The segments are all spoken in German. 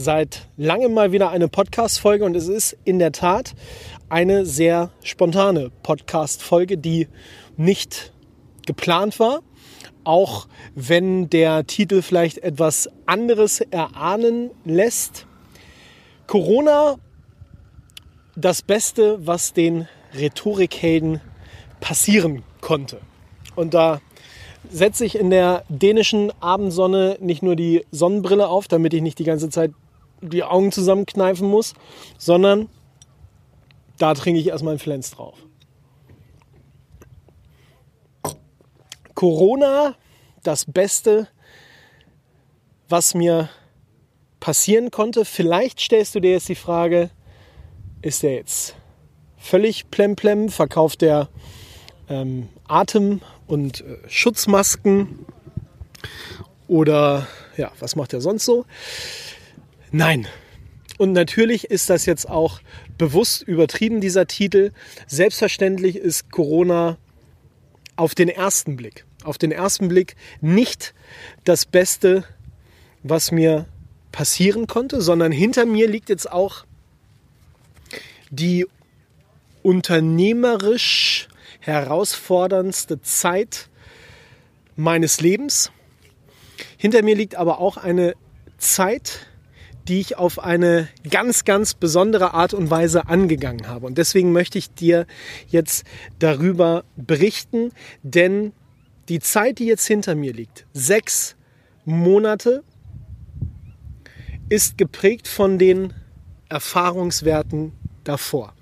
Seit langem mal wieder eine Podcast-Folge und es ist in der Tat eine sehr spontane Podcast-Folge, die nicht geplant war. Auch wenn der Titel vielleicht etwas anderes erahnen lässt. Corona, das Beste, was den Rhetorikhelden passieren konnte. Und da setze ich in der dänischen Abendsonne nicht nur die Sonnenbrille auf, damit ich nicht die ganze Zeit die Augen zusammenkneifen muss, sondern da trinke ich erstmal einen Flens drauf. Corona, das Beste, was mir passieren konnte. Vielleicht stellst du dir jetzt die Frage, ist der jetzt völlig plemplem? Verkauft der ähm, Atem- und äh, Schutzmasken? Oder ja, was macht er sonst so? Nein. Und natürlich ist das jetzt auch bewusst übertrieben, dieser Titel. Selbstverständlich ist Corona auf den ersten Blick, auf den ersten Blick nicht das Beste, was mir passieren konnte, sondern hinter mir liegt jetzt auch die unternehmerisch herausforderndste Zeit meines Lebens. Hinter mir liegt aber auch eine Zeit, die ich auf eine ganz, ganz besondere Art und Weise angegangen habe. Und deswegen möchte ich dir jetzt darüber berichten, denn die Zeit, die jetzt hinter mir liegt, sechs Monate, ist geprägt von den Erfahrungswerten davor.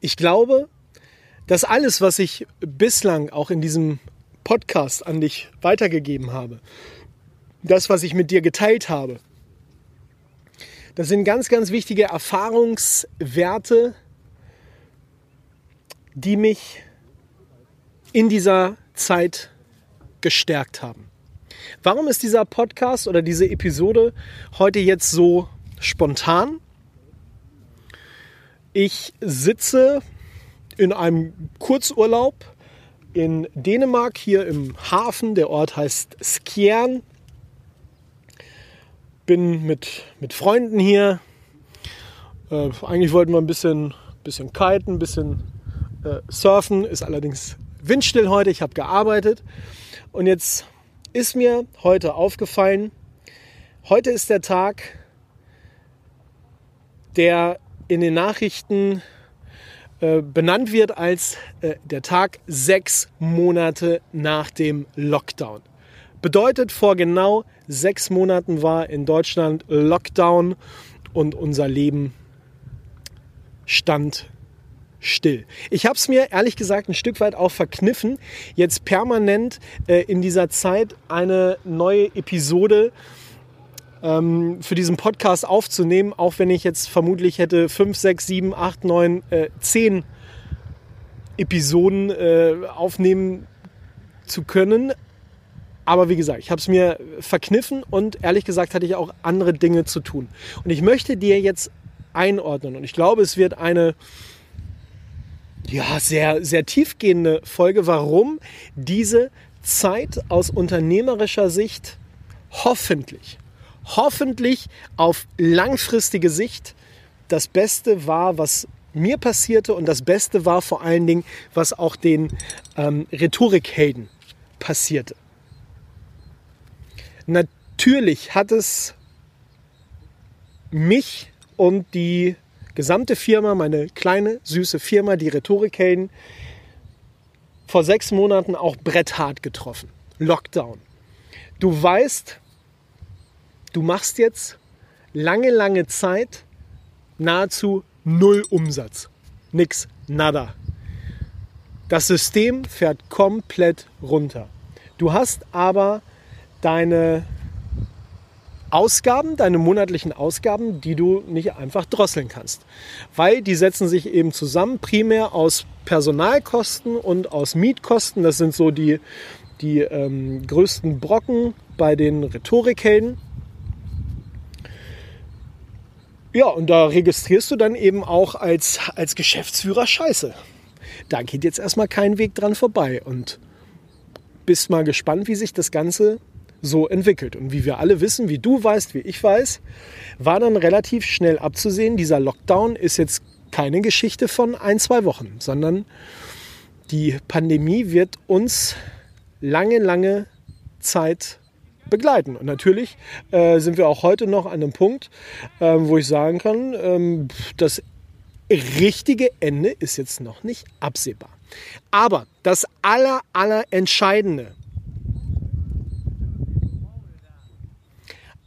Ich glaube, dass alles, was ich bislang auch in diesem Podcast an dich weitergegeben habe, das, was ich mit dir geteilt habe, das sind ganz, ganz wichtige Erfahrungswerte, die mich in dieser Zeit gestärkt haben. Warum ist dieser Podcast oder diese Episode heute jetzt so spontan? Ich sitze in einem Kurzurlaub in Dänemark, hier im Hafen. Der Ort heißt Skjern bin mit, mit Freunden hier. Äh, eigentlich wollten wir ein bisschen, bisschen kiten, ein bisschen äh, surfen. Ist allerdings windstill heute. Ich habe gearbeitet. Und jetzt ist mir heute aufgefallen, heute ist der Tag, der in den Nachrichten äh, benannt wird als äh, der Tag sechs Monate nach dem Lockdown. Bedeutet, vor genau sechs Monaten war in Deutschland Lockdown und unser Leben stand still. Ich habe es mir ehrlich gesagt ein Stück weit auch verkniffen, jetzt permanent äh, in dieser Zeit eine neue Episode ähm, für diesen Podcast aufzunehmen, auch wenn ich jetzt vermutlich hätte 5, 6, 7, 8, 9, äh, 10 Episoden äh, aufnehmen zu können. Aber wie gesagt, ich habe es mir verkniffen und ehrlich gesagt hatte ich auch andere Dinge zu tun. Und ich möchte dir jetzt einordnen und ich glaube, es wird eine ja, sehr, sehr tiefgehende Folge, warum diese Zeit aus unternehmerischer Sicht hoffentlich, hoffentlich auf langfristige Sicht das Beste war, was mir passierte und das Beste war vor allen Dingen, was auch den ähm, Rhetorikhelden passierte. Natürlich hat es mich und die gesamte Firma, meine kleine, süße Firma, die Rhetorikhelden, vor sechs Monaten auch bretthart getroffen. Lockdown. Du weißt, du machst jetzt lange, lange Zeit nahezu null Umsatz. Nix, nada. Das System fährt komplett runter. Du hast aber deine Ausgaben, deine monatlichen Ausgaben, die du nicht einfach drosseln kannst. Weil die setzen sich eben zusammen primär aus Personalkosten und aus Mietkosten. Das sind so die, die ähm, größten Brocken bei den Rhetorikhelden. Ja, und da registrierst du dann eben auch als, als Geschäftsführer Scheiße. Da geht jetzt erstmal kein Weg dran vorbei. Und bist mal gespannt, wie sich das Ganze so entwickelt. Und wie wir alle wissen, wie du weißt, wie ich weiß, war dann relativ schnell abzusehen, dieser Lockdown ist jetzt keine Geschichte von ein, zwei Wochen, sondern die Pandemie wird uns lange, lange Zeit begleiten. Und natürlich äh, sind wir auch heute noch an einem Punkt, äh, wo ich sagen kann, ähm, das richtige Ende ist jetzt noch nicht absehbar. Aber das aller, aller Entscheidende,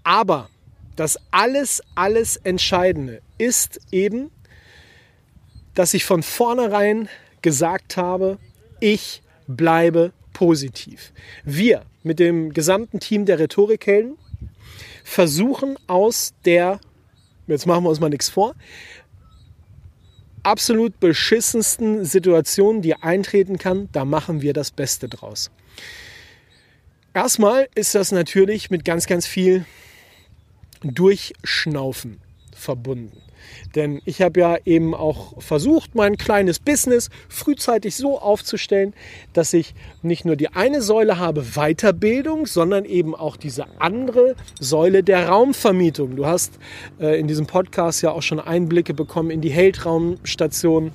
aber das alles, alles Entscheidende ist eben, dass ich von vornherein gesagt habe, ich bleibe positiv. Wir mit dem gesamten Team der Rhetorikhelden versuchen aus der, jetzt machen wir uns mal nichts vor, absolut beschissensten Situation, die eintreten kann, da machen wir das Beste draus. Erstmal ist das natürlich mit ganz, ganz viel Durchschnaufen verbunden. Denn ich habe ja eben auch versucht, mein kleines Business frühzeitig so aufzustellen, dass ich nicht nur die eine Säule habe, Weiterbildung, sondern eben auch diese andere Säule der Raumvermietung. Du hast äh, in diesem Podcast ja auch schon Einblicke bekommen in die Heldraumstation,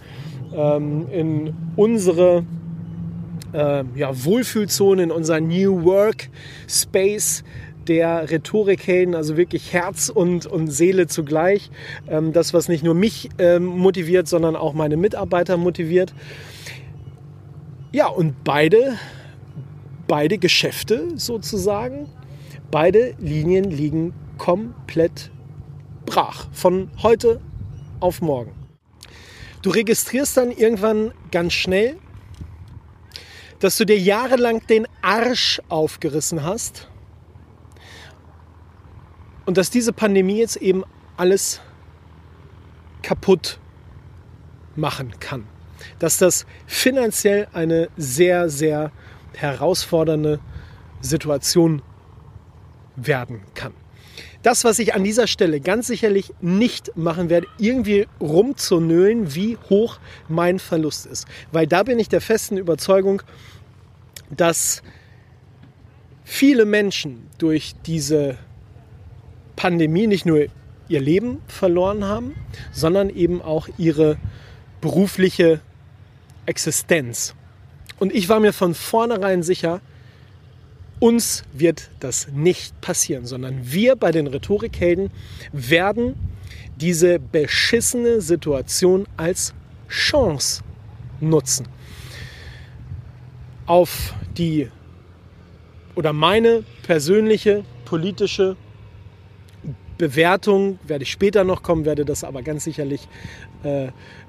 ähm, in unsere äh, ja, Wohlfühlzone, in unser New Work Space der Rhetorikhelden, also wirklich Herz und, und Seele zugleich. Ähm, das, was nicht nur mich ähm, motiviert, sondern auch meine Mitarbeiter motiviert. Ja, und beide, beide Geschäfte sozusagen, beide Linien liegen komplett brach. Von heute auf morgen. Du registrierst dann irgendwann ganz schnell, dass du dir jahrelang den Arsch aufgerissen hast und dass diese Pandemie jetzt eben alles kaputt machen kann. Dass das finanziell eine sehr, sehr herausfordernde Situation werden kann. Das, was ich an dieser Stelle ganz sicherlich nicht machen werde, irgendwie rumzunölen, wie hoch mein Verlust ist. Weil da bin ich der festen Überzeugung, dass viele Menschen durch diese Pandemie nicht nur ihr Leben verloren haben, sondern eben auch ihre berufliche Existenz. Und ich war mir von vornherein sicher, uns wird das nicht passieren, sondern wir bei den Rhetorikhelden werden diese beschissene Situation als Chance nutzen. Auf die oder meine persönliche politische Bewertung werde ich später noch kommen, werde das aber ganz sicherlich äh,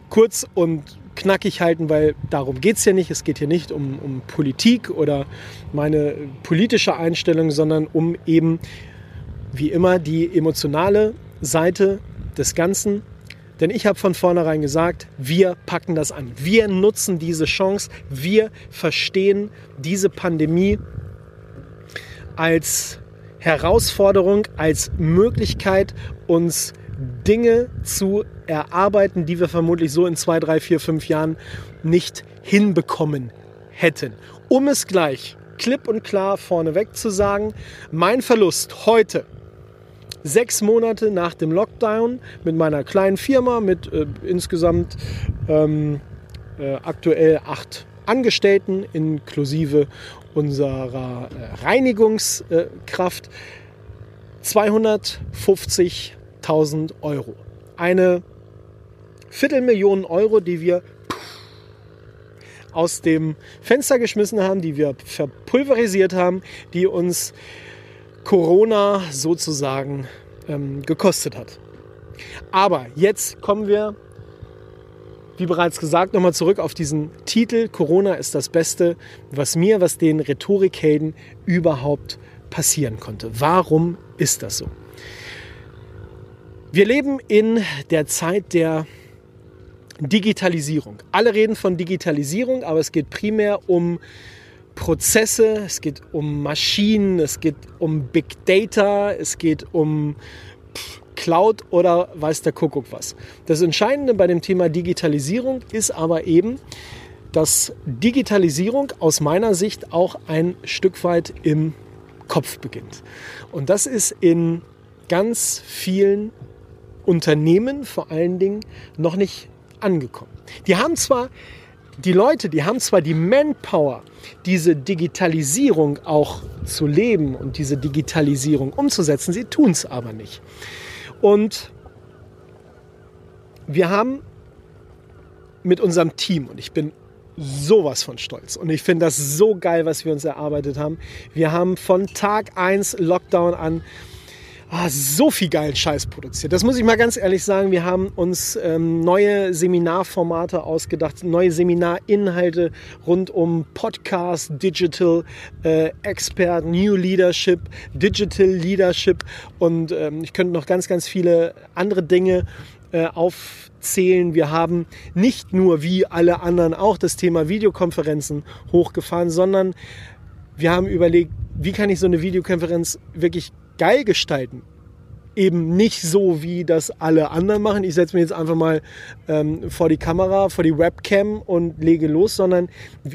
kurz und knackig halten, weil darum geht es ja nicht. Es geht hier nicht um, um Politik oder meine politische Einstellung, sondern um eben wie immer die emotionale Seite des Ganzen. Denn ich habe von vornherein gesagt, wir packen das an. Wir nutzen diese Chance. Wir verstehen diese Pandemie als Herausforderung, als Möglichkeit, uns Dinge zu erarbeiten, die wir vermutlich so in zwei, drei, vier, fünf Jahren nicht hinbekommen hätten. Um es gleich klipp und klar vorneweg zu sagen, mein Verlust heute, sechs Monate nach dem Lockdown mit meiner kleinen Firma, mit äh, insgesamt ähm, äh, aktuell acht Angestellten inklusive unserer äh, Reinigungskraft 250.000 Euro. Eine Viertelmillion Euro, die wir aus dem Fenster geschmissen haben, die wir verpulverisiert haben, die uns Corona sozusagen ähm, gekostet hat. Aber jetzt kommen wir wie bereits gesagt, nochmal zurück auf diesen Titel. Corona ist das Beste, was mir, was den Rhetorikhelden überhaupt passieren konnte. Warum ist das so? Wir leben in der Zeit der Digitalisierung. Alle reden von Digitalisierung, aber es geht primär um Prozesse, es geht um Maschinen, es geht um Big Data, es geht um Cloud oder weiß der Kuckuck was. Das Entscheidende bei dem Thema Digitalisierung ist aber eben, dass Digitalisierung aus meiner Sicht auch ein Stück weit im Kopf beginnt. Und das ist in ganz vielen Unternehmen vor allen Dingen noch nicht angekommen. Die haben zwar die Leute, die haben zwar die Manpower, diese Digitalisierung auch zu leben und diese Digitalisierung umzusetzen, sie tun es aber nicht. Und wir haben mit unserem Team, und ich bin sowas von stolz. Und ich finde das so geil, was wir uns erarbeitet haben. Wir haben von Tag 1 Lockdown an oh, so viel geilen Scheiß produziert. Das muss ich mal ganz ehrlich sagen. Wir haben uns ähm, neue Seminarformate ausgedacht, neue Seminarinhalte rund um Podcast, Digital äh, Expert, New Leadership, Digital Leadership und ähm, ich könnte noch ganz, ganz viele andere Dinge äh, aufzählen. Wir haben nicht nur wie alle anderen auch das Thema Videokonferenzen hochgefahren, sondern wir haben überlegt, wie kann ich so eine Videokonferenz wirklich geil gestalten. Eben nicht so, wie das alle anderen machen. Ich setze mich jetzt einfach mal ähm, vor die Kamera, vor die Webcam und lege los, sondern